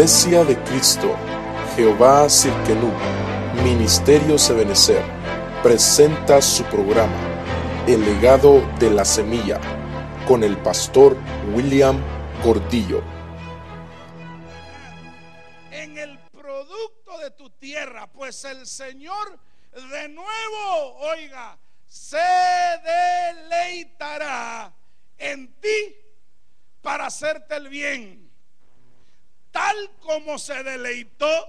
Iglesia de Cristo, Jehová Sirkenú, Ministerio Sebenecer, presenta su programa, El legado de la semilla, con el pastor William Gordillo. en el producto de tu tierra, pues el Señor de nuevo, oiga, se deleitará en ti para hacerte el bien, tal como se deleitó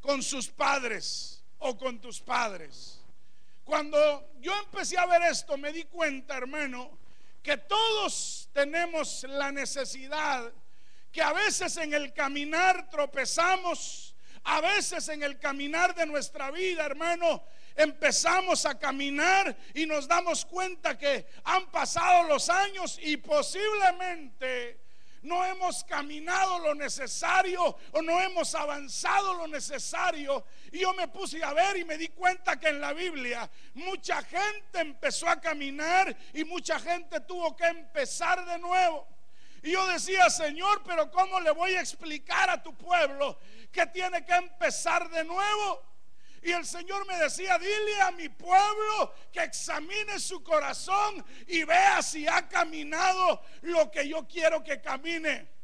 con sus padres o con tus padres. Cuando yo empecé a ver esto, me di cuenta, hermano, que todos tenemos la necesidad que a veces en el caminar tropezamos, a veces en el caminar de nuestra vida, hermano, empezamos a caminar y nos damos cuenta que han pasado los años y posiblemente no hemos caminado lo necesario o no hemos avanzado lo necesario. Y yo me puse a ver y me di cuenta que en la Biblia mucha gente empezó a caminar y mucha gente tuvo que empezar de nuevo. Y yo decía, Señor, pero ¿cómo le voy a explicar a tu pueblo que tiene que empezar de nuevo? Y el Señor me decía, dile a mi pueblo que examine su corazón y vea si ha caminado lo que yo quiero que camine.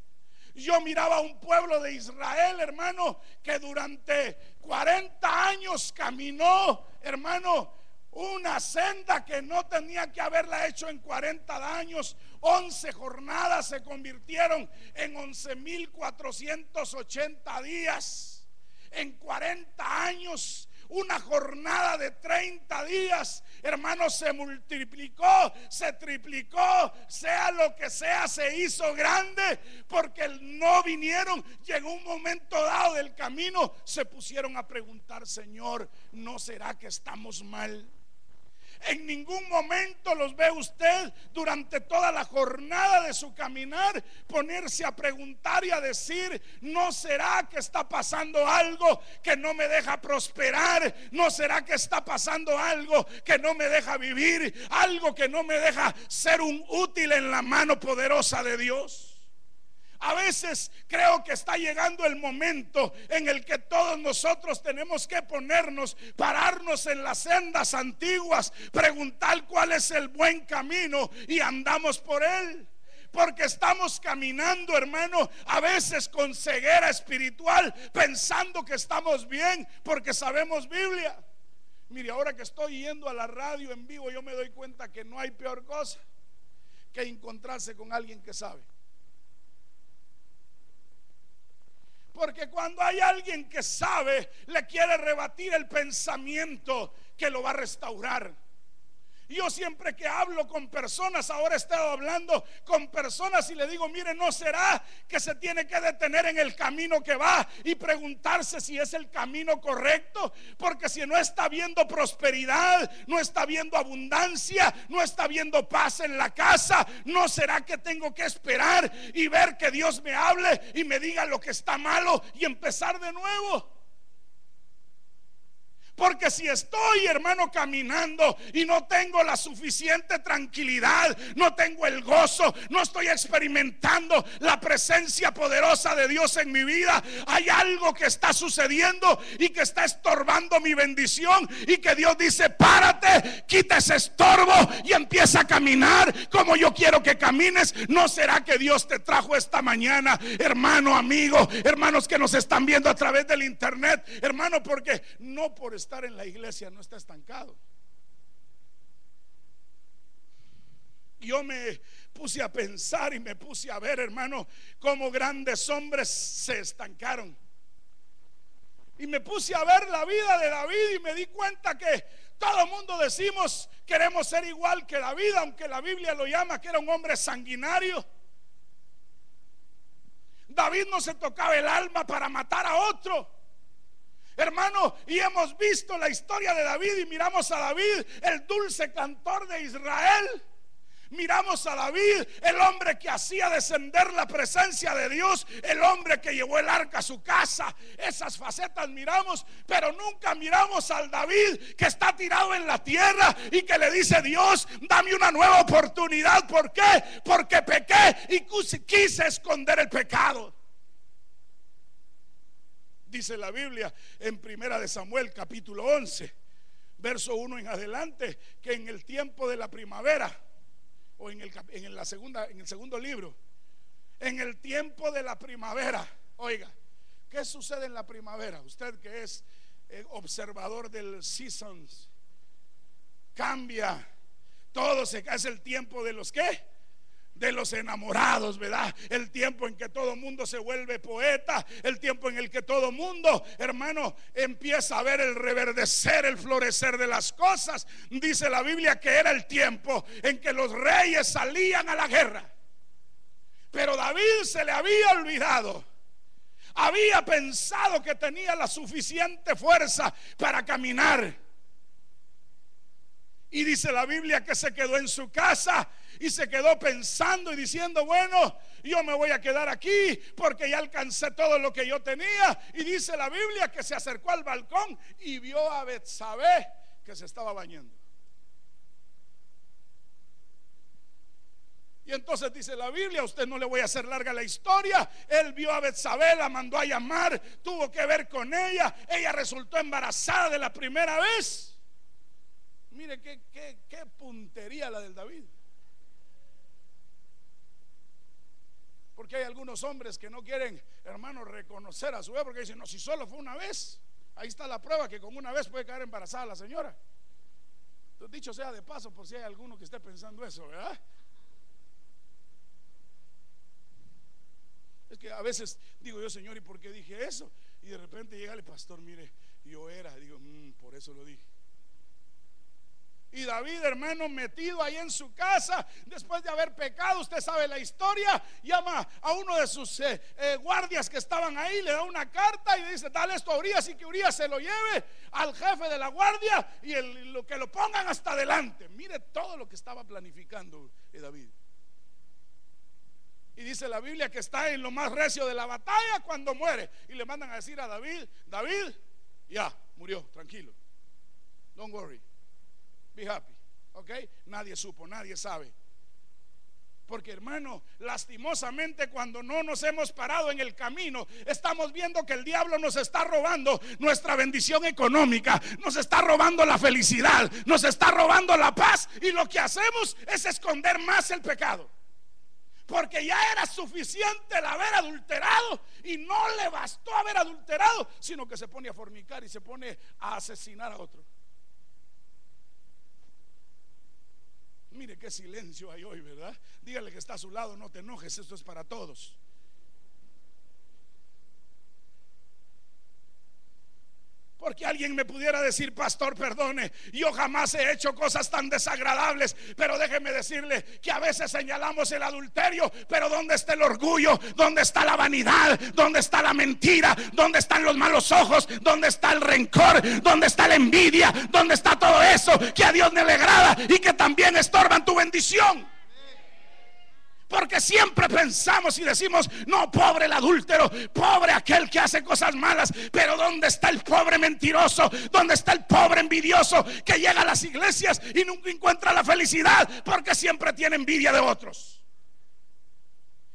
Yo miraba a un pueblo de Israel, hermano, que durante 40 años caminó, hermano, una senda que no tenía que haberla hecho en 40 años. 11 jornadas se convirtieron en 11.480 días. En 40 años una jornada de 30 días, hermano, se multiplicó, se triplicó, sea lo que sea, se hizo grande, porque no vinieron, llegó un momento dado del camino, se pusieron a preguntar, Señor, ¿no será que estamos mal? En ningún momento los ve usted durante toda la jornada de su caminar ponerse a preguntar y a decir, ¿no será que está pasando algo que no me deja prosperar? ¿No será que está pasando algo que no me deja vivir? Algo que no me deja ser un útil en la mano poderosa de Dios. A veces creo que está llegando el momento en el que todos nosotros tenemos que ponernos, pararnos en las sendas antiguas, preguntar cuál es el buen camino y andamos por él. Porque estamos caminando, hermano, a veces con ceguera espiritual, pensando que estamos bien porque sabemos Biblia. Mire, ahora que estoy yendo a la radio en vivo, yo me doy cuenta que no hay peor cosa que encontrarse con alguien que sabe. Porque cuando hay alguien que sabe, le quiere rebatir el pensamiento que lo va a restaurar. Yo siempre que hablo con personas, ahora he estado hablando con personas y le digo, mire, ¿no será que se tiene que detener en el camino que va y preguntarse si es el camino correcto? Porque si no está viendo prosperidad, no está viendo abundancia, no está viendo paz en la casa, ¿no será que tengo que esperar y ver que Dios me hable y me diga lo que está malo y empezar de nuevo? Porque si estoy, hermano, caminando y no tengo la suficiente tranquilidad, no tengo el gozo, no estoy experimentando la presencia poderosa de Dios en mi vida, hay algo que está sucediendo y que está estorbando mi bendición y que Dios dice, párate, quita ese estorbo y empieza a caminar como yo quiero que camines. ¿No será que Dios te trajo esta mañana, hermano, amigo, hermanos que nos están viendo a través del internet, hermano, porque no por estar en la iglesia no está estancado. Yo me puse a pensar y me puse a ver, hermano, cómo grandes hombres se estancaron. Y me puse a ver la vida de David y me di cuenta que todo el mundo decimos queremos ser igual que David, aunque la Biblia lo llama que era un hombre sanguinario. David no se tocaba el alma para matar a otro. Hermano, y hemos visto la historia de David y miramos a David, el dulce cantor de Israel. Miramos a David, el hombre que hacía descender la presencia de Dios, el hombre que llevó el arca a su casa. Esas facetas miramos, pero nunca miramos al David que está tirado en la tierra y que le dice, Dios, dame una nueva oportunidad. ¿Por qué? Porque pequé y quise esconder el pecado. Dice la Biblia en Primera de Samuel capítulo 11, verso 1 en adelante, que en el tiempo de la primavera o en el, en la segunda en el segundo libro, en el tiempo de la primavera, oiga, ¿qué sucede en la primavera? Usted que es eh, observador del seasons cambia todo se es el tiempo de los qué? De los enamorados, ¿verdad? El tiempo en que todo mundo se vuelve poeta, el tiempo en el que todo mundo, hermano, empieza a ver el reverdecer, el florecer de las cosas. Dice la Biblia que era el tiempo en que los reyes salían a la guerra. Pero David se le había olvidado. Había pensado que tenía la suficiente fuerza para caminar. Y dice la Biblia que se quedó en su casa y se quedó pensando y diciendo, bueno, yo me voy a quedar aquí porque ya alcancé todo lo que yo tenía. Y dice la Biblia que se acercó al balcón y vio a Betsabé que se estaba bañando. Y entonces dice la Biblia, usted no le voy a hacer larga la historia, él vio a Betsabé, la mandó a llamar, tuvo que ver con ella, ella resultó embarazada de la primera vez. Mire qué, qué, qué puntería la del David. Porque hay algunos hombres que no quieren, hermanos, reconocer a su vez, porque dicen, no, si solo fue una vez, ahí está la prueba que con una vez puede quedar embarazada la señora. Entonces, dicho sea de paso, por si hay alguno que esté pensando eso, ¿verdad? Es que a veces digo yo, Señor, ¿y por qué dije eso? Y de repente llega el pastor, mire, yo era, digo, mm, por eso lo dije. Y David, hermano, metido ahí en su casa, después de haber pecado, usted sabe la historia, llama a uno de sus eh, eh, guardias que estaban ahí, le da una carta y dice, dale esto a Urias y que Urias se lo lleve al jefe de la guardia y lo que lo pongan hasta adelante. Mire todo lo que estaba planificando eh, David. Y dice la Biblia que está en lo más recio de la batalla cuando muere. Y le mandan a decir a David, David, ya, murió, tranquilo. Don't worry. Be happy. ¿Ok? Nadie supo, nadie sabe. Porque hermano, lastimosamente cuando no nos hemos parado en el camino, estamos viendo que el diablo nos está robando nuestra bendición económica, nos está robando la felicidad, nos está robando la paz y lo que hacemos es esconder más el pecado. Porque ya era suficiente el haber adulterado y no le bastó haber adulterado, sino que se pone a fornicar y se pone a asesinar a otro. Mire qué silencio hay hoy, ¿verdad? Dígale que está a su lado, no te enojes, esto es para todos. Porque alguien me pudiera decir, pastor, perdone, yo jamás he hecho cosas tan desagradables, pero déjeme decirle que a veces señalamos el adulterio, pero ¿dónde está el orgullo? ¿Dónde está la vanidad? ¿Dónde está la mentira? ¿Dónde están los malos ojos? ¿Dónde está el rencor? ¿Dónde está la envidia? ¿Dónde está todo eso que a Dios le agrada y que también estorban tu bendición? Porque siempre pensamos y decimos, no, pobre el adúltero, pobre aquel que hace cosas malas. Pero ¿dónde está el pobre mentiroso? ¿Dónde está el pobre envidioso que llega a las iglesias y nunca encuentra la felicidad porque siempre tiene envidia de otros?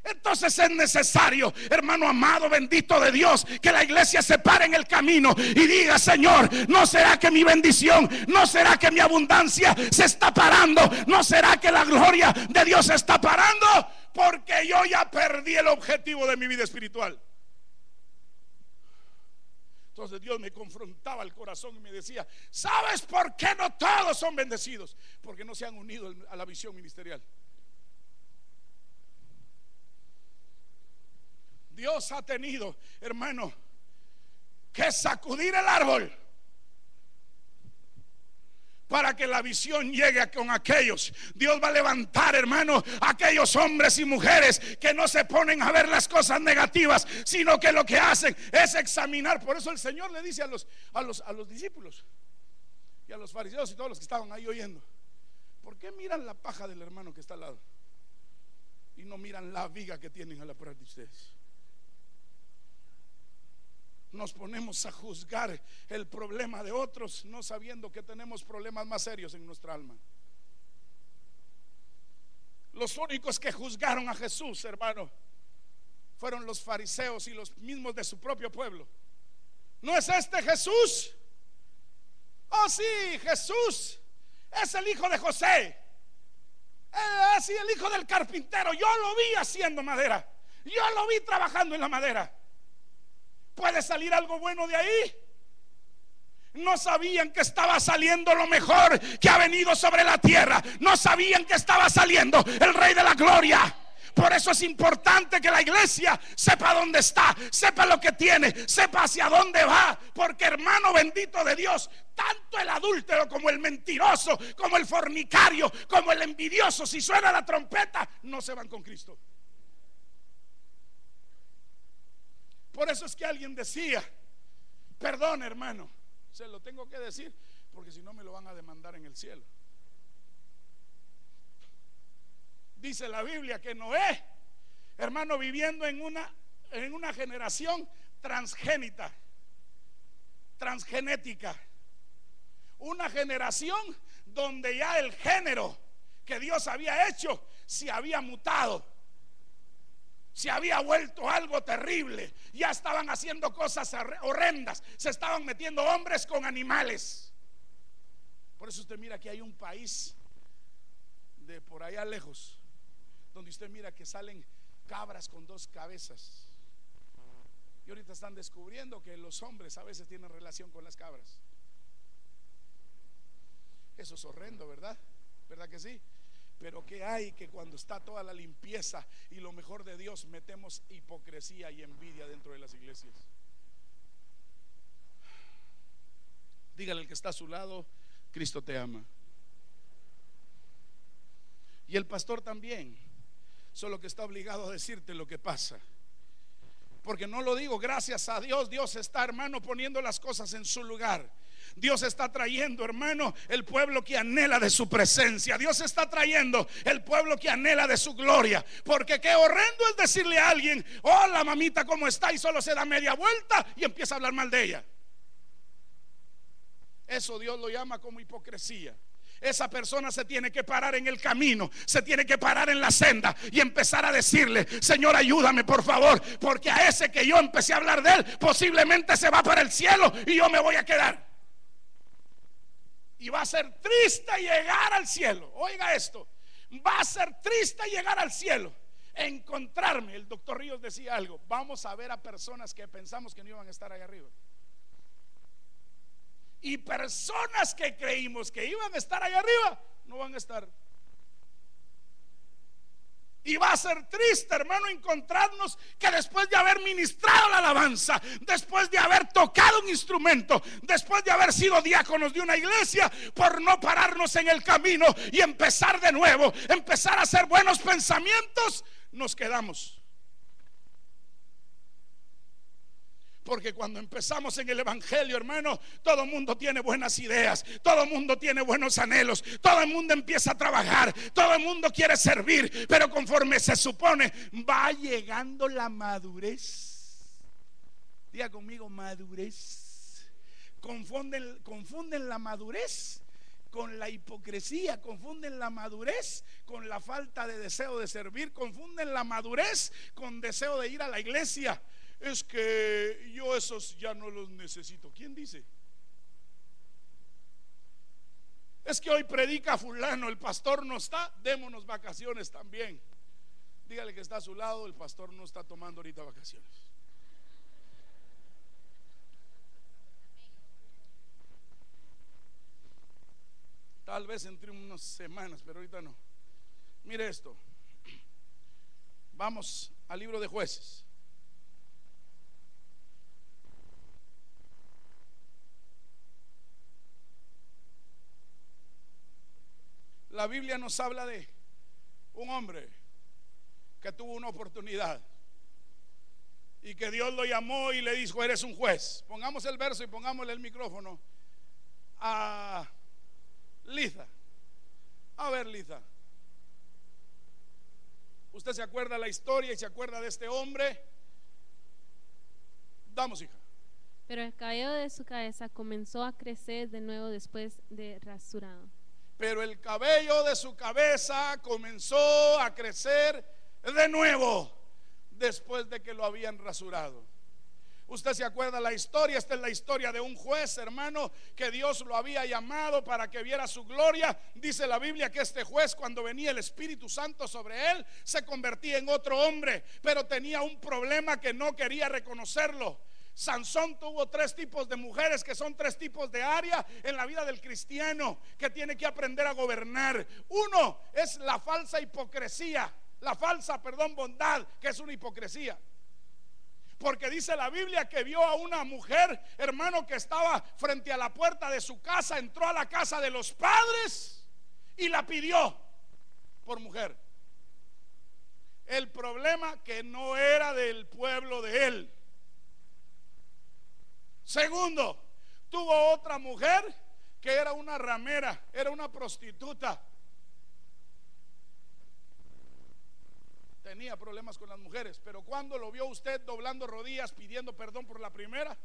Entonces es necesario, hermano amado, bendito de Dios, que la iglesia se pare en el camino y diga, Señor, ¿no será que mi bendición, no será que mi abundancia se está parando? ¿No será que la gloria de Dios se está parando? Porque yo ya perdí el objetivo de mi vida espiritual. Entonces Dios me confrontaba el corazón y me decía, ¿sabes por qué no todos son bendecidos? Porque no se han unido a la visión ministerial. Dios ha tenido, hermano, que sacudir el árbol para que la visión llegue con aquellos. Dios va a levantar, hermano, aquellos hombres y mujeres que no se ponen a ver las cosas negativas, sino que lo que hacen es examinar. Por eso el Señor le dice a los, a los, a los discípulos y a los fariseos y todos los que estaban ahí oyendo, ¿por qué miran la paja del hermano que está al lado? Y no miran la viga que tienen a la puerta de ustedes nos ponemos a juzgar el problema de otros, no sabiendo que tenemos problemas más serios en nuestra alma. Los únicos que juzgaron a Jesús, hermano, fueron los fariseos y los mismos de su propio pueblo. ¿No es este Jesús? Oh, sí, Jesús es el hijo de José. así el hijo del carpintero. Yo lo vi haciendo madera. Yo lo vi trabajando en la madera. ¿Puede salir algo bueno de ahí? No sabían que estaba saliendo lo mejor que ha venido sobre la tierra. No sabían que estaba saliendo el rey de la gloria. Por eso es importante que la iglesia sepa dónde está, sepa lo que tiene, sepa hacia dónde va. Porque hermano bendito de Dios, tanto el adúltero como el mentiroso, como el fornicario, como el envidioso, si suena la trompeta, no se van con Cristo. Por eso es que alguien decía, perdón hermano, se lo tengo que decir, porque si no me lo van a demandar en el cielo. Dice la Biblia que Noé, hermano, viviendo en una, en una generación transgénita, transgenética, una generación donde ya el género que Dios había hecho se había mutado, se había vuelto algo terrible, ya estaban haciendo cosas horrendas, se estaban metiendo hombres con animales. Por eso usted mira que hay un país de por allá lejos, donde usted mira que salen cabras con dos cabezas. Y ahorita están descubriendo que los hombres a veces tienen relación con las cabras. Eso es horrendo, ¿verdad? ¿Verdad que sí? Pero ¿qué hay que cuando está toda la limpieza y lo mejor de Dios metemos hipocresía y envidia dentro de las iglesias? Dígale al que está a su lado, Cristo te ama. Y el pastor también solo que está obligado a decirte lo que pasa. Porque no lo digo, gracias a Dios, Dios está, hermano, poniendo las cosas en su lugar. Dios está trayendo, hermano, el pueblo que anhela de su presencia. Dios está trayendo el pueblo que anhela de su gloria. Porque qué horrendo es decirle a alguien, hola mamita, ¿cómo está? Y solo se da media vuelta y empieza a hablar mal de ella. Eso Dios lo llama como hipocresía esa persona se tiene que parar en el camino, se tiene que parar en la senda y empezar a decirle, Señor, ayúdame por favor, porque a ese que yo empecé a hablar de él, posiblemente se va para el cielo y yo me voy a quedar. Y va a ser triste llegar al cielo. Oiga esto, va a ser triste llegar al cielo. Encontrarme, el doctor Ríos decía algo, vamos a ver a personas que pensamos que no iban a estar ahí arriba. Y personas que creímos que iban a estar ahí arriba, no van a estar. Y va a ser triste, hermano, encontrarnos que después de haber ministrado la alabanza, después de haber tocado un instrumento, después de haber sido diáconos de una iglesia, por no pararnos en el camino y empezar de nuevo, empezar a hacer buenos pensamientos, nos quedamos. Porque cuando empezamos en el Evangelio, hermano, todo el mundo tiene buenas ideas, todo el mundo tiene buenos anhelos, todo el mundo empieza a trabajar, todo el mundo quiere servir, pero conforme se supone, va llegando la madurez. Diga conmigo, madurez. Confunden, confunden la madurez con la hipocresía, confunden la madurez con la falta de deseo de servir, confunden la madurez con deseo de ir a la iglesia es que yo esos ya no los necesito. ¿Quién dice? Es que hoy predica fulano, el pastor no está, démonos vacaciones también. Dígale que está a su lado, el pastor no está tomando ahorita vacaciones. Tal vez entre unas semanas, pero ahorita no. Mire esto. Vamos al libro de jueces. La Biblia nos habla de un hombre que tuvo una oportunidad y que Dios lo llamó y le dijo, eres un juez. Pongamos el verso y pongámosle el micrófono a Liza. A ver, Liza. ¿Usted se acuerda la historia y se acuerda de este hombre? Damos, hija. Pero el cabello de su cabeza comenzó a crecer de nuevo después de rasurado pero el cabello de su cabeza comenzó a crecer de nuevo después de que lo habían rasurado. Usted se acuerda la historia, esta es la historia de un juez, hermano, que Dios lo había llamado para que viera su gloria. Dice la Biblia que este juez cuando venía el Espíritu Santo sobre él, se convertía en otro hombre, pero tenía un problema que no quería reconocerlo. Sansón tuvo tres tipos de mujeres que son tres tipos de área en la vida del cristiano que tiene que aprender a gobernar. Uno es la falsa hipocresía, la falsa, perdón, bondad, que es una hipocresía. Porque dice la Biblia que vio a una mujer, hermano, que estaba frente a la puerta de su casa, entró a la casa de los padres y la pidió por mujer. El problema que no era del pueblo de él. Segundo, tuvo otra mujer que era una ramera, era una prostituta. tenía problemas con las mujeres, pero cuando lo vio usted doblando rodillas pidiendo perdón por la primera,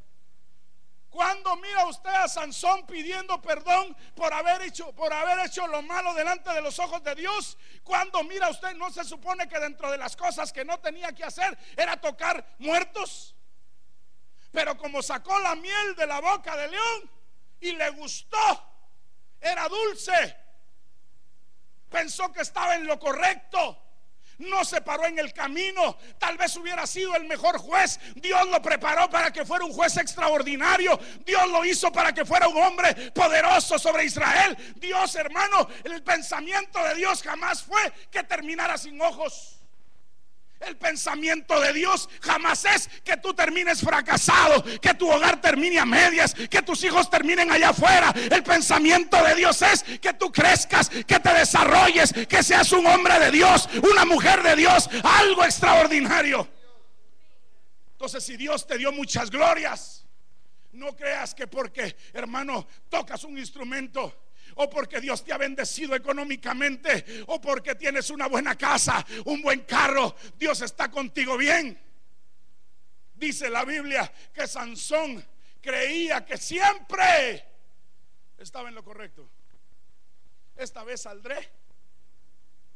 cuando mira usted a Sansón pidiendo perdón por haber hecho por haber hecho lo malo delante de los ojos de Dios, cuando mira usted no se supone que dentro de las cosas que no tenía que hacer era tocar muertos. Pero como sacó la miel de la boca de león y le gustó, era dulce. Pensó que estaba en lo correcto no se paró en el camino. Tal vez hubiera sido el mejor juez. Dios lo preparó para que fuera un juez extraordinario. Dios lo hizo para que fuera un hombre poderoso sobre Israel. Dios, hermano, el pensamiento de Dios jamás fue que terminara sin ojos. El pensamiento de Dios jamás es que tú termines fracasado, que tu hogar termine a medias, que tus hijos terminen allá afuera. El pensamiento de Dios es que tú crezcas, que te desarrolles, que seas un hombre de Dios, una mujer de Dios, algo extraordinario. Entonces, si Dios te dio muchas glorias, no creas que porque, hermano, tocas un instrumento o porque Dios te ha bendecido económicamente, o porque tienes una buena casa, un buen carro, Dios está contigo bien. Dice la Biblia que Sansón creía que siempre estaba en lo correcto. Esta vez saldré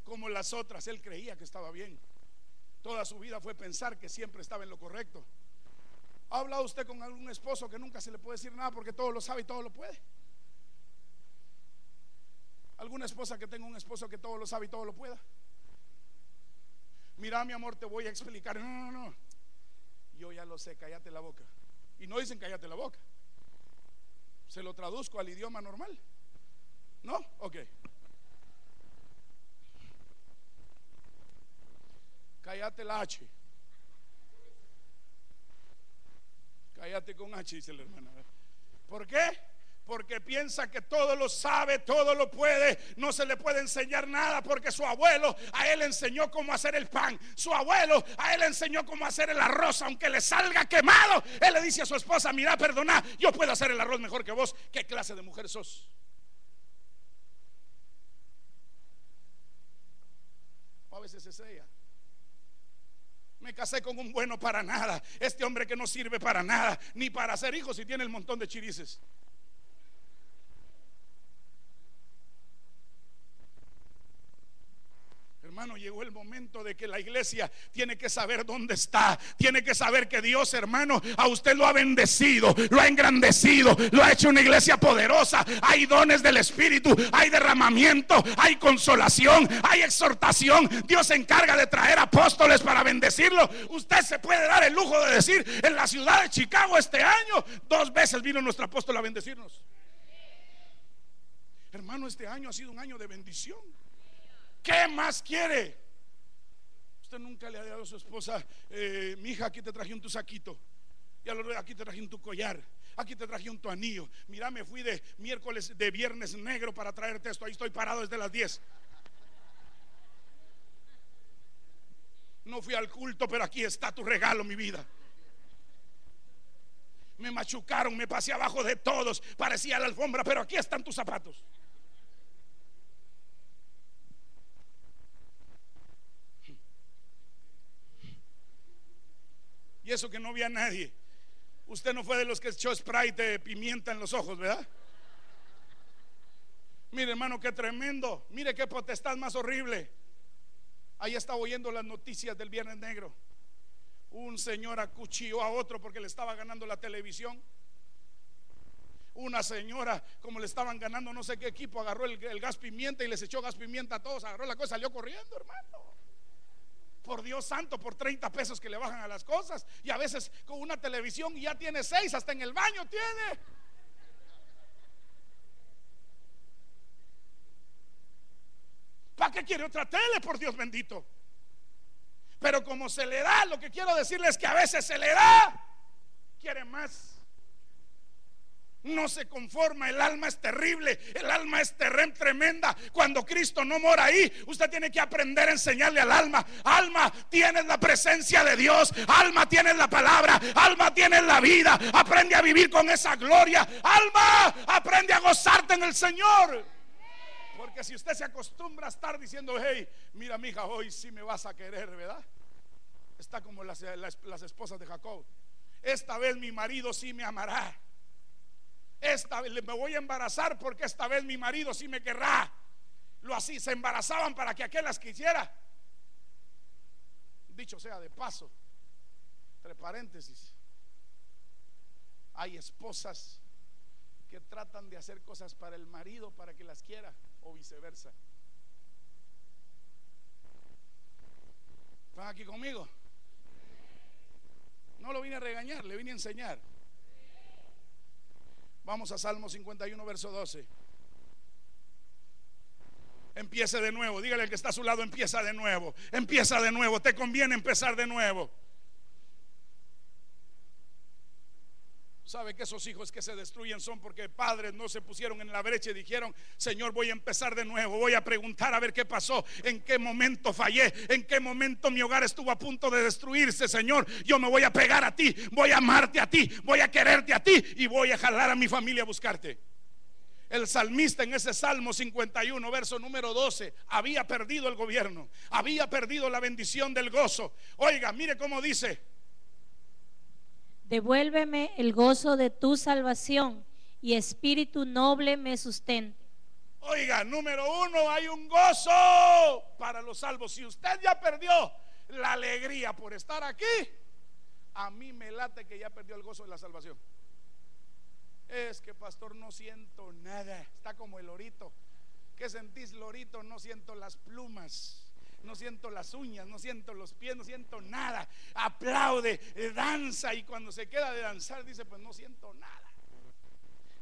como las otras. Él creía que estaba bien. Toda su vida fue pensar que siempre estaba en lo correcto. ¿Ha hablado usted con algún esposo que nunca se le puede decir nada porque todo lo sabe y todo lo puede? ¿Alguna esposa que tenga un esposo que todo lo sabe y todo lo pueda? Mira, mi amor, te voy a explicar. No, no, no. Yo ya lo sé, cállate la boca. Y no dicen cállate la boca. Se lo traduzco al idioma normal. ¿No? Ok. Cállate la H. Cállate con H, dice la hermana. ¿Por qué? Porque piensa que todo lo sabe, todo lo puede, no se le puede enseñar nada porque su abuelo a él enseñó cómo hacer el pan, su abuelo a él enseñó cómo hacer el arroz, aunque le salga quemado, él le dice a su esposa, mira, perdona, yo puedo hacer el arroz mejor que vos, ¿qué clase de mujer sos? a veces es ella. Me casé con un bueno para nada. Este hombre que no sirve para nada, ni para hacer hijos y tiene el montón de chirices. Hermano, llegó el momento de que la iglesia tiene que saber dónde está. Tiene que saber que Dios, hermano, a usted lo ha bendecido, lo ha engrandecido, lo ha hecho una iglesia poderosa. Hay dones del Espíritu, hay derramamiento, hay consolación, hay exhortación. Dios se encarga de traer apóstoles para bendecirlo. Usted se puede dar el lujo de decir, en la ciudad de Chicago este año, dos veces vino nuestro apóstol a bendecirnos. Hermano, este año ha sido un año de bendición. ¿Qué más quiere? Usted nunca le ha dado a su esposa, eh, mi hija, aquí te traje un tu saquito. Y aquí te traje un tu collar. Aquí te traje un tu anillo. Mira, me fui de miércoles, de viernes negro para traerte esto. Ahí estoy parado desde las 10. No fui al culto, pero aquí está tu regalo, mi vida. Me machucaron, me pasé abajo de todos. Parecía la alfombra, pero aquí están tus zapatos. Y eso que no vi a nadie. Usted no fue de los que echó spray de pimienta en los ojos, ¿verdad? Mire, hermano, qué tremendo. Mire qué potestad más horrible. Ahí estaba oyendo las noticias del Viernes Negro. Un señor acuchilló a otro porque le estaba ganando la televisión. Una señora, como le estaban ganando no sé qué equipo, agarró el, el gas pimienta y les echó gas pimienta a todos, agarró la cosa salió corriendo, hermano. Por Dios santo, por 30 pesos que le bajan a las cosas. Y a veces con una televisión ya tiene seis, hasta en el baño tiene. ¿Para qué quiere otra tele, por Dios bendito? Pero como se le da, lo que quiero decirles es que a veces se le da, quiere más. No se conforma, el alma es terrible, el alma es tremenda. Cuando Cristo no mora ahí, usted tiene que aprender a enseñarle al alma. Alma, tienes la presencia de Dios, alma, tienes la palabra, alma, tienes la vida. Aprende a vivir con esa gloria. Alma, aprende a gozarte en el Señor. Porque si usted se acostumbra a estar diciendo, hey, mira, mija, hoy sí me vas a querer, ¿verdad? Está como las, las esposas de Jacob. Esta vez mi marido sí me amará. Esta vez me voy a embarazar porque esta vez mi marido sí me querrá. Lo así, se embarazaban para que aquel las quisiera. Dicho sea de paso, entre paréntesis, hay esposas que tratan de hacer cosas para el marido para que las quiera o viceversa. ¿Están aquí conmigo? No lo vine a regañar, le vine a enseñar. Vamos a Salmo 51, verso 12. Empiece de nuevo. Dígale al que está a su lado, empieza de nuevo. Empieza de nuevo. Te conviene empezar de nuevo. ¿Sabe que esos hijos que se destruyen son porque padres no se pusieron en la brecha y dijeron, Señor, voy a empezar de nuevo, voy a preguntar a ver qué pasó, en qué momento fallé, en qué momento mi hogar estuvo a punto de destruirse, Señor? Yo me voy a pegar a ti, voy a amarte a ti, voy a quererte a ti y voy a jalar a mi familia a buscarte. El salmista en ese Salmo 51, verso número 12, había perdido el gobierno, había perdido la bendición del gozo. Oiga, mire cómo dice, Devuélveme el gozo de tu salvación y espíritu noble me sustente. Oiga, número uno, hay un gozo para los salvos. Si usted ya perdió la alegría por estar aquí, a mí me late que ya perdió el gozo de la salvación. Es que, pastor, no siento nada. Está como el lorito. ¿Qué sentís, lorito? No siento las plumas no siento las uñas, no siento los pies, no siento nada. Aplaude, eh, danza y cuando se queda de danzar dice, pues no siento nada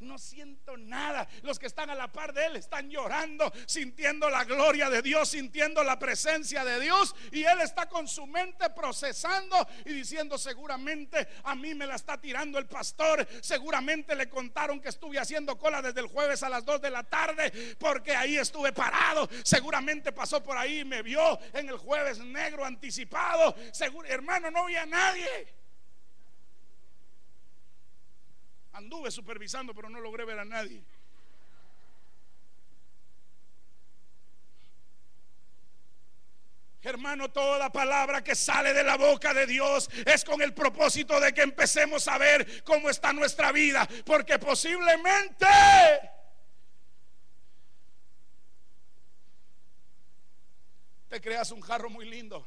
no siento nada. Los que están a la par de él están llorando, sintiendo la gloria de Dios, sintiendo la presencia de Dios. Y él está con su mente procesando y diciendo, seguramente a mí me la está tirando el pastor. Seguramente le contaron que estuve haciendo cola desde el jueves a las 2 de la tarde porque ahí estuve parado. Seguramente pasó por ahí y me vio en el jueves negro anticipado. Hermano, no vi a nadie. Anduve supervisando, pero no logré ver a nadie. Hermano, toda palabra que sale de la boca de Dios es con el propósito de que empecemos a ver cómo está nuestra vida. Porque posiblemente te creas un jarro muy lindo.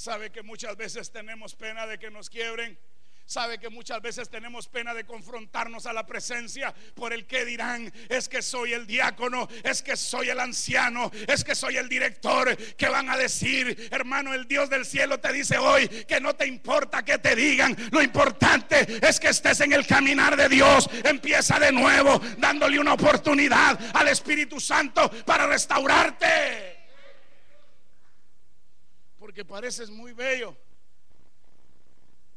Sabe que muchas veces tenemos pena de que nos quiebren. Sabe que muchas veces tenemos pena de confrontarnos a la presencia por el que dirán, es que soy el diácono, es que soy el anciano, es que soy el director, que van a decir, hermano, el Dios del cielo te dice hoy que no te importa que te digan, lo importante es que estés en el caminar de Dios, empieza de nuevo dándole una oportunidad al Espíritu Santo para restaurarte porque pareces muy bello,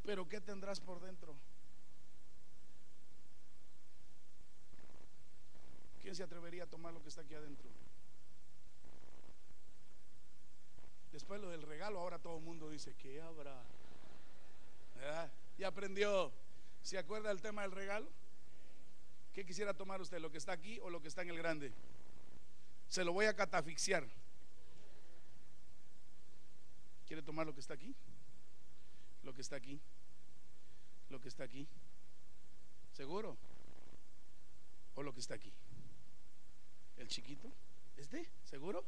pero ¿qué tendrás por dentro? ¿Quién se atrevería a tomar lo que está aquí adentro? Después lo del regalo, ahora todo el mundo dice, ¿qué habrá? Ya aprendió. ¿Se acuerda del tema del regalo? ¿Qué quisiera tomar usted? ¿Lo que está aquí o lo que está en el grande? Se lo voy a catafixiar. ¿Quiere tomar lo que está aquí? Lo que está aquí. Lo que está aquí. ¿Seguro? ¿O lo que está aquí? ¿El chiquito? ¿Este? ¿Seguro?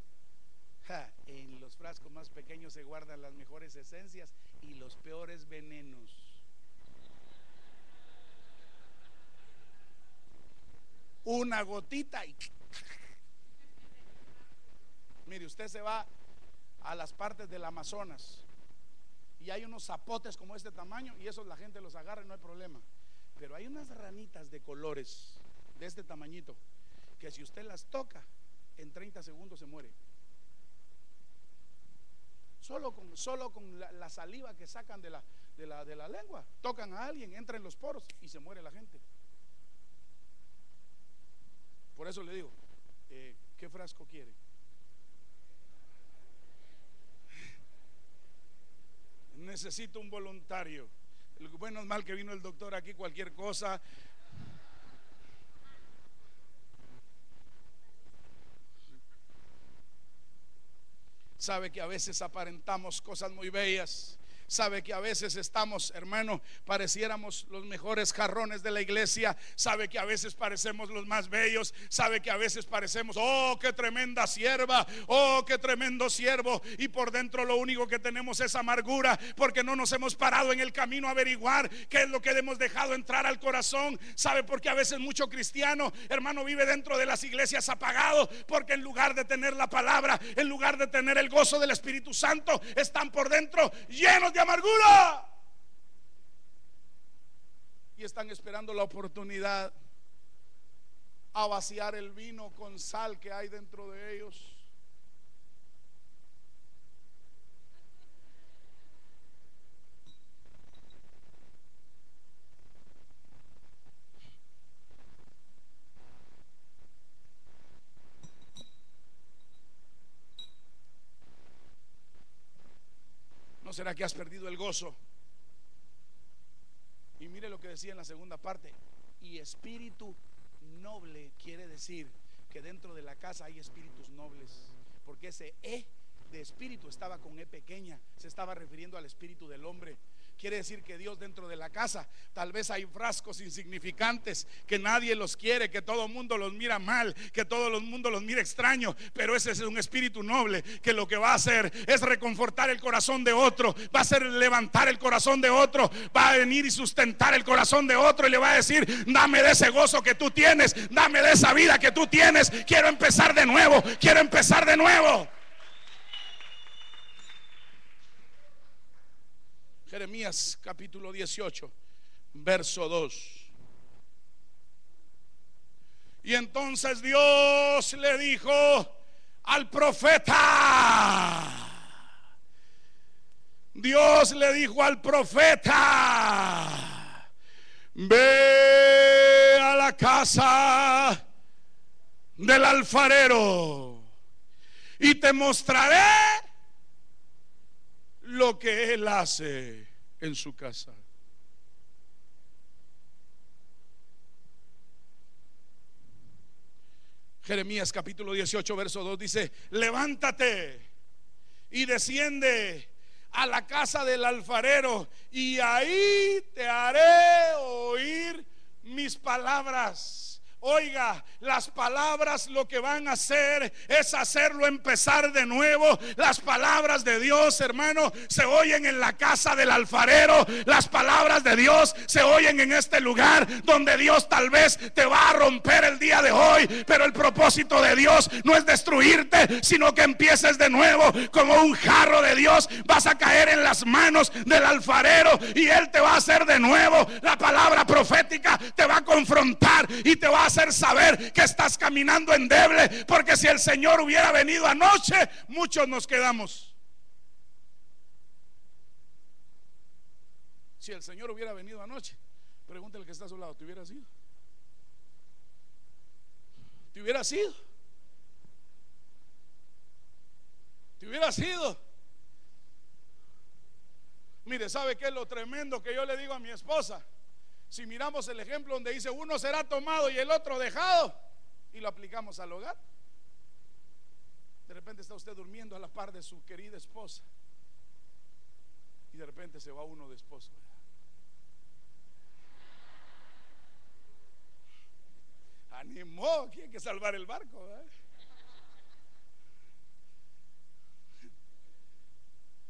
En los frascos más pequeños se guardan las mejores esencias y los peores venenos. Una gotita y... Mire, usted se va a las partes del Amazonas y hay unos zapotes como este tamaño y esos la gente los agarra y no hay problema. Pero hay unas ranitas de colores de este tamañito que si usted las toca en 30 segundos se muere. Solo con, solo con la, saliva que sacan de la, de, la, de la lengua, tocan a alguien, entra en los poros y se muere la gente. Por eso le digo, eh, ¿qué frasco quiere? Necesito un voluntario. Bueno es mal que vino el doctor aquí, cualquier cosa. Sabe que a veces aparentamos cosas muy bellas. Sabe que a veces estamos, hermano, pareciéramos los mejores jarrones de la iglesia. Sabe que a veces parecemos los más bellos. Sabe que a veces parecemos, oh, qué tremenda sierva, oh, qué tremendo siervo. Y por dentro lo único que tenemos es amargura porque no nos hemos parado en el camino a averiguar qué es lo que hemos dejado entrar al corazón. Sabe porque a veces mucho cristiano, hermano, vive dentro de las iglesias apagado porque en lugar de tener la palabra, en lugar de tener el gozo del Espíritu Santo, están por dentro llenos de amargura. Y están esperando la oportunidad a vaciar el vino con sal que hay dentro de ellos. ¿No será que has perdido el gozo? Y mire lo que decía en la segunda parte. Y espíritu noble quiere decir que dentro de la casa hay espíritus nobles. Porque ese E de espíritu estaba con E pequeña. Se estaba refiriendo al espíritu del hombre. Quiere decir que Dios dentro de la casa, tal vez hay frascos insignificantes que nadie los quiere, que todo el mundo los mira mal, que todo el mundo los mira extraño, pero ese es un espíritu noble que lo que va a hacer es reconfortar el corazón de otro, va a ser levantar el corazón de otro, va a venir y sustentar el corazón de otro y le va a decir, dame de ese gozo que tú tienes, dame de esa vida que tú tienes, quiero empezar de nuevo, quiero empezar de nuevo. Jeremías capítulo 18, verso 2. Y entonces Dios le dijo al profeta, Dios le dijo al profeta, ve a la casa del alfarero y te mostraré lo que Él hace en su casa. Jeremías capítulo 18, verso 2 dice, levántate y desciende a la casa del alfarero y ahí te haré oír mis palabras. Oiga, las palabras lo que van a hacer es hacerlo empezar de nuevo. Las palabras de Dios, hermano, se oyen en la casa del alfarero. Las palabras de Dios se oyen en este lugar donde Dios tal vez te va a romper el día de hoy. Pero el propósito de Dios no es destruirte, sino que empieces de nuevo como un jarro de Dios. Vas a caer en las manos del alfarero y Él te va a hacer de nuevo. La palabra profética te va a confrontar y te va a saber que estás caminando en endeble. Porque si el Señor hubiera venido anoche, muchos nos quedamos. Si el Señor hubiera venido anoche, pregúntale que está a su lado, ¿te hubiera sido? ¿Te hubiera sido? ¿Te hubiera sido? Mire, ¿sabe qué es lo tremendo que yo le digo a mi esposa? Si miramos el ejemplo donde dice uno será tomado y el otro dejado y lo aplicamos al hogar, de repente está usted durmiendo a la par de su querida esposa y de repente se va uno de esposo. Animó, hay que salvar el barco.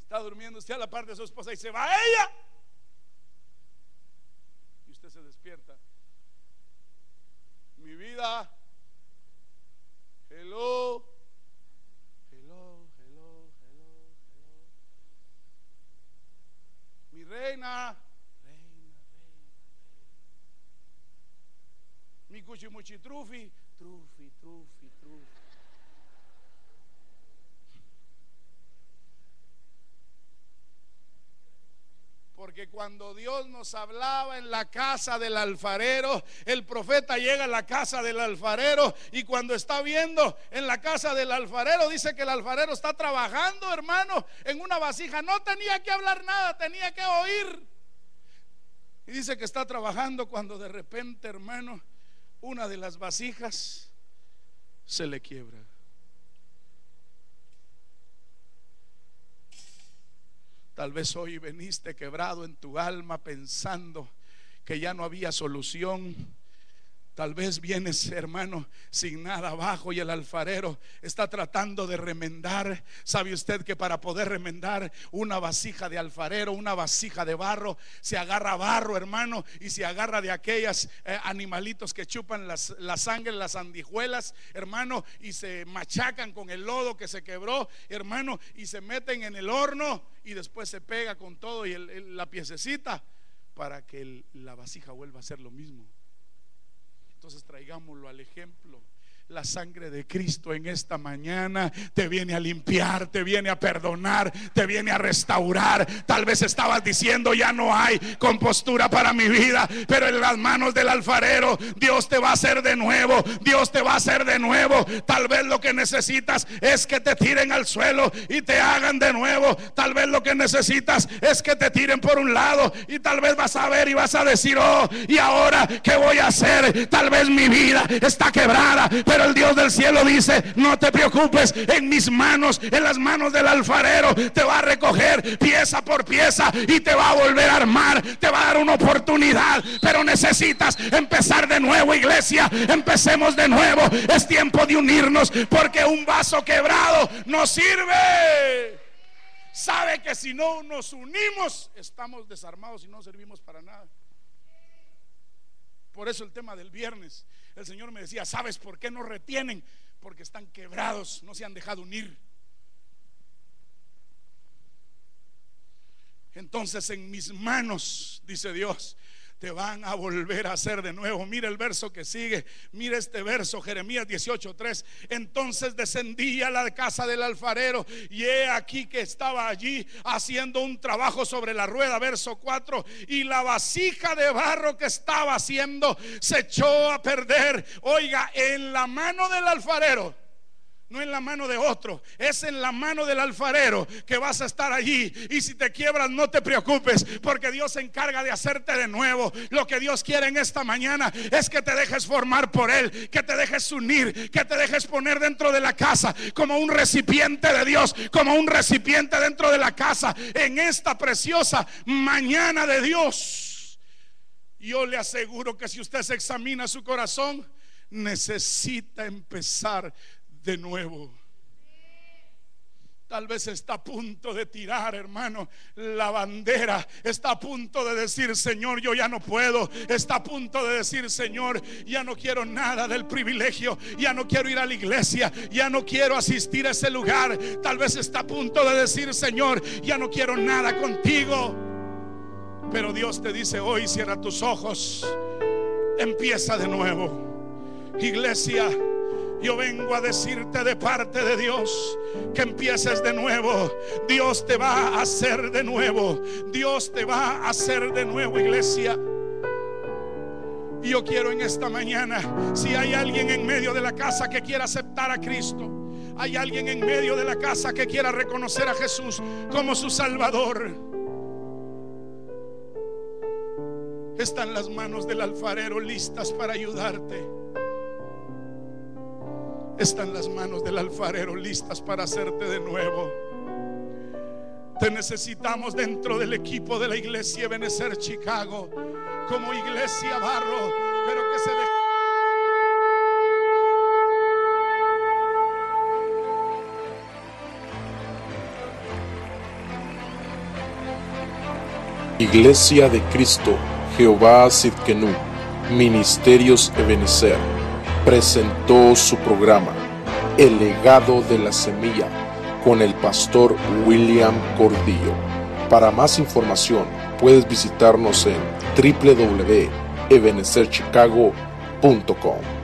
Está durmiendo usted a la par de su esposa y se va ella. Usted se despierta. Mi vida. Hello. Hello, hello, hello, hello. Mi reina. Reina, reina, reina. Mi cuchimuchi trufi. Trufi, trufi, trufi. Porque cuando Dios nos hablaba en la casa del alfarero, el profeta llega a la casa del alfarero y cuando está viendo en la casa del alfarero, dice que el alfarero está trabajando, hermano, en una vasija. No tenía que hablar nada, tenía que oír. Y dice que está trabajando cuando de repente, hermano, una de las vasijas se le quiebra. Tal vez hoy veniste quebrado en tu alma pensando que ya no había solución. Tal vez vienes, hermano, sin nada abajo y el alfarero está tratando de remendar. ¿Sabe usted que para poder remendar una vasija de alfarero, una vasija de barro, se agarra barro, hermano, y se agarra de aquellos eh, animalitos que chupan la sangre, las sandijuelas, hermano, y se machacan con el lodo que se quebró, hermano, y se meten en el horno y después se pega con todo y la piececita para que la vasija vuelva a ser lo mismo. Entonces traigámoslo al ejemplo. La sangre de Cristo en esta mañana te viene a limpiar, te viene a perdonar, te viene a restaurar. Tal vez estabas diciendo ya no hay compostura para mi vida, pero en las manos del alfarero Dios te va a hacer de nuevo, Dios te va a hacer de nuevo. Tal vez lo que necesitas es que te tiren al suelo y te hagan de nuevo. Tal vez lo que necesitas es que te tiren por un lado y tal vez vas a ver y vas a decir, oh, y ahora qué voy a hacer? Tal vez mi vida está quebrada, pero el Dios del cielo dice, no te preocupes, en mis manos, en las manos del alfarero, te va a recoger pieza por pieza y te va a volver a armar, te va a dar una oportunidad, pero necesitas empezar de nuevo, iglesia, empecemos de nuevo, es tiempo de unirnos porque un vaso quebrado no sirve. Sabe que si no nos unimos, estamos desarmados y no servimos para nada. Por eso el tema del viernes, el Señor me decía, ¿sabes por qué no retienen? Porque están quebrados, no se han dejado unir. Entonces en mis manos, dice Dios, te van a volver a hacer de nuevo. Mira el verso que sigue. Mira este verso, Jeremías 18:3. Entonces descendí a la casa del alfarero y he aquí que estaba allí haciendo un trabajo sobre la rueda, verso 4. Y la vasija de barro que estaba haciendo se echó a perder. Oiga, en la mano del alfarero. No en la mano de otro, es en la mano del alfarero que vas a estar allí. Y si te quiebras, no te preocupes, porque Dios se encarga de hacerte de nuevo. Lo que Dios quiere en esta mañana es que te dejes formar por Él, que te dejes unir, que te dejes poner dentro de la casa como un recipiente de Dios, como un recipiente dentro de la casa en esta preciosa mañana de Dios. Yo le aseguro que si usted se examina su corazón, necesita empezar de nuevo. Tal vez está a punto de tirar, hermano, la bandera. Está a punto de decir, Señor, yo ya no puedo. Está a punto de decir, Señor, ya no quiero nada del privilegio. Ya no quiero ir a la iglesia. Ya no quiero asistir a ese lugar. Tal vez está a punto de decir, Señor, ya no quiero nada contigo. Pero Dios te dice hoy, cierra tus ojos. Empieza de nuevo. Iglesia. Yo vengo a decirte de parte de Dios que empieces de nuevo. Dios te va a hacer de nuevo. Dios te va a hacer de nuevo, iglesia. Y yo quiero en esta mañana, si hay alguien en medio de la casa que quiera aceptar a Cristo, hay alguien en medio de la casa que quiera reconocer a Jesús como su Salvador. Están las manos del alfarero listas para ayudarte están las manos del alfarero listas para hacerte de nuevo. Te necesitamos dentro del equipo de la iglesia Benecer Chicago, como iglesia barro, pero que se deje. Iglesia de Cristo, Jehová Sidkenu, Ministerios Ebenezer presentó su programa, El legado de la semilla, con el pastor William Cordillo. Para más información, puedes visitarnos en www.ebenezerchicago.com.